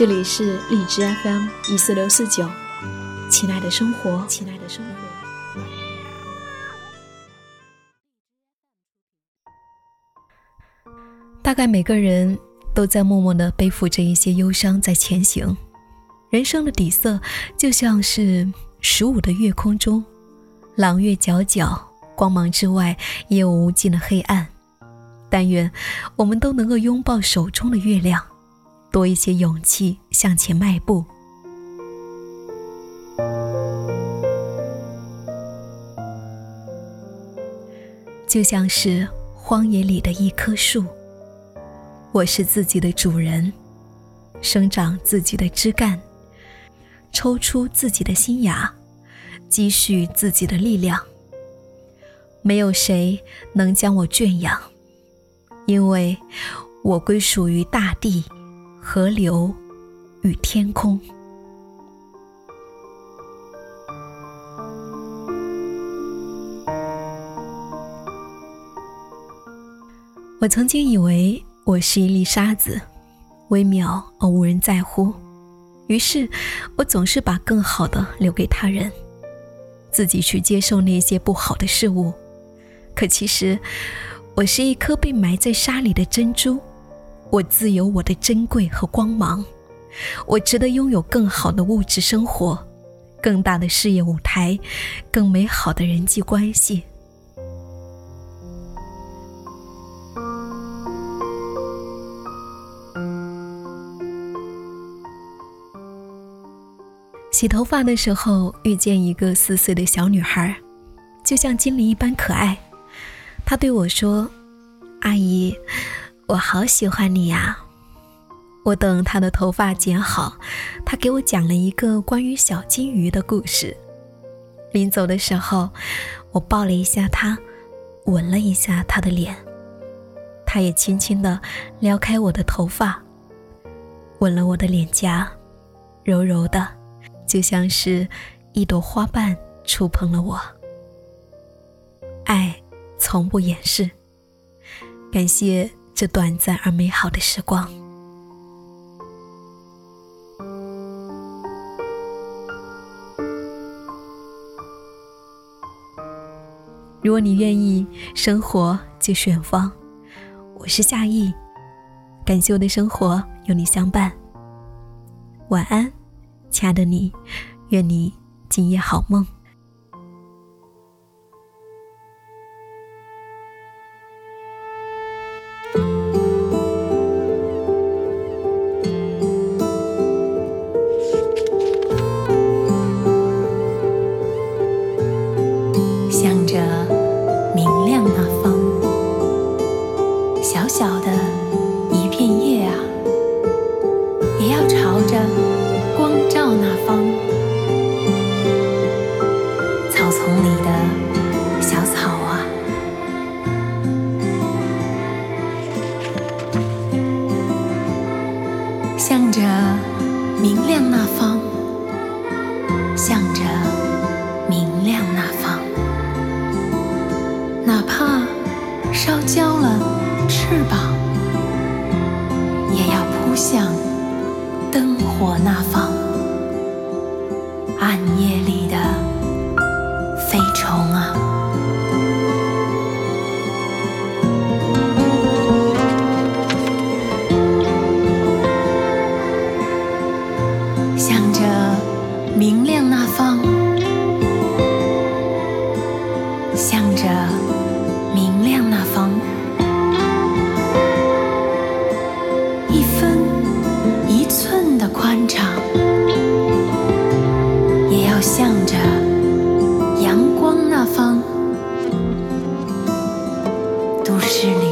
这里是荔枝 FM 一四六四九，亲爱的生活，亲爱的生活。大概每个人都在默默的背负着一些忧伤在前行。人生的底色就像是十五的月空中，朗月皎皎，光芒之外也有无尽的黑暗。但愿我们都能够拥抱手中的月亮。多一些勇气向前迈步，就像是荒野里的一棵树。我是自己的主人，生长自己的枝干，抽出自己的新芽，积蓄自己的力量。没有谁能将我圈养，因为我归属于大地。河流与天空。我曾经以为我是一粒沙子，微渺而无人在乎，于是我总是把更好的留给他人，自己去接受那些不好的事物。可其实，我是一颗被埋在沙里的珍珠。我自有我的珍贵和光芒，我值得拥有更好的物质生活，更大的事业舞台，更美好的人际关系。洗头发的时候，遇见一个四岁的小女孩，就像精灵一般可爱。她对我说：“阿姨。”我好喜欢你呀！我等他的头发剪好，他给我讲了一个关于小金鱼的故事。临走的时候，我抱了一下他，吻了一下他的脸，他也轻轻地撩开我的头发，吻了我的脸颊，柔柔的，就像是一朵花瓣触碰了我。爱从不掩饰，感谢。这短暂而美好的时光。如果你愿意，生活就远方。我是夏意，感谢我的生活有你相伴。晚安，亲爱的你，愿你今夜好梦。小的一片叶啊也要朝着光照那方。草丛里的小草啊。向着明亮那方向着明亮那方。哪怕烧焦了一重啊，向着明亮那方，向着明亮那方。一分一寸的宽敞。是你。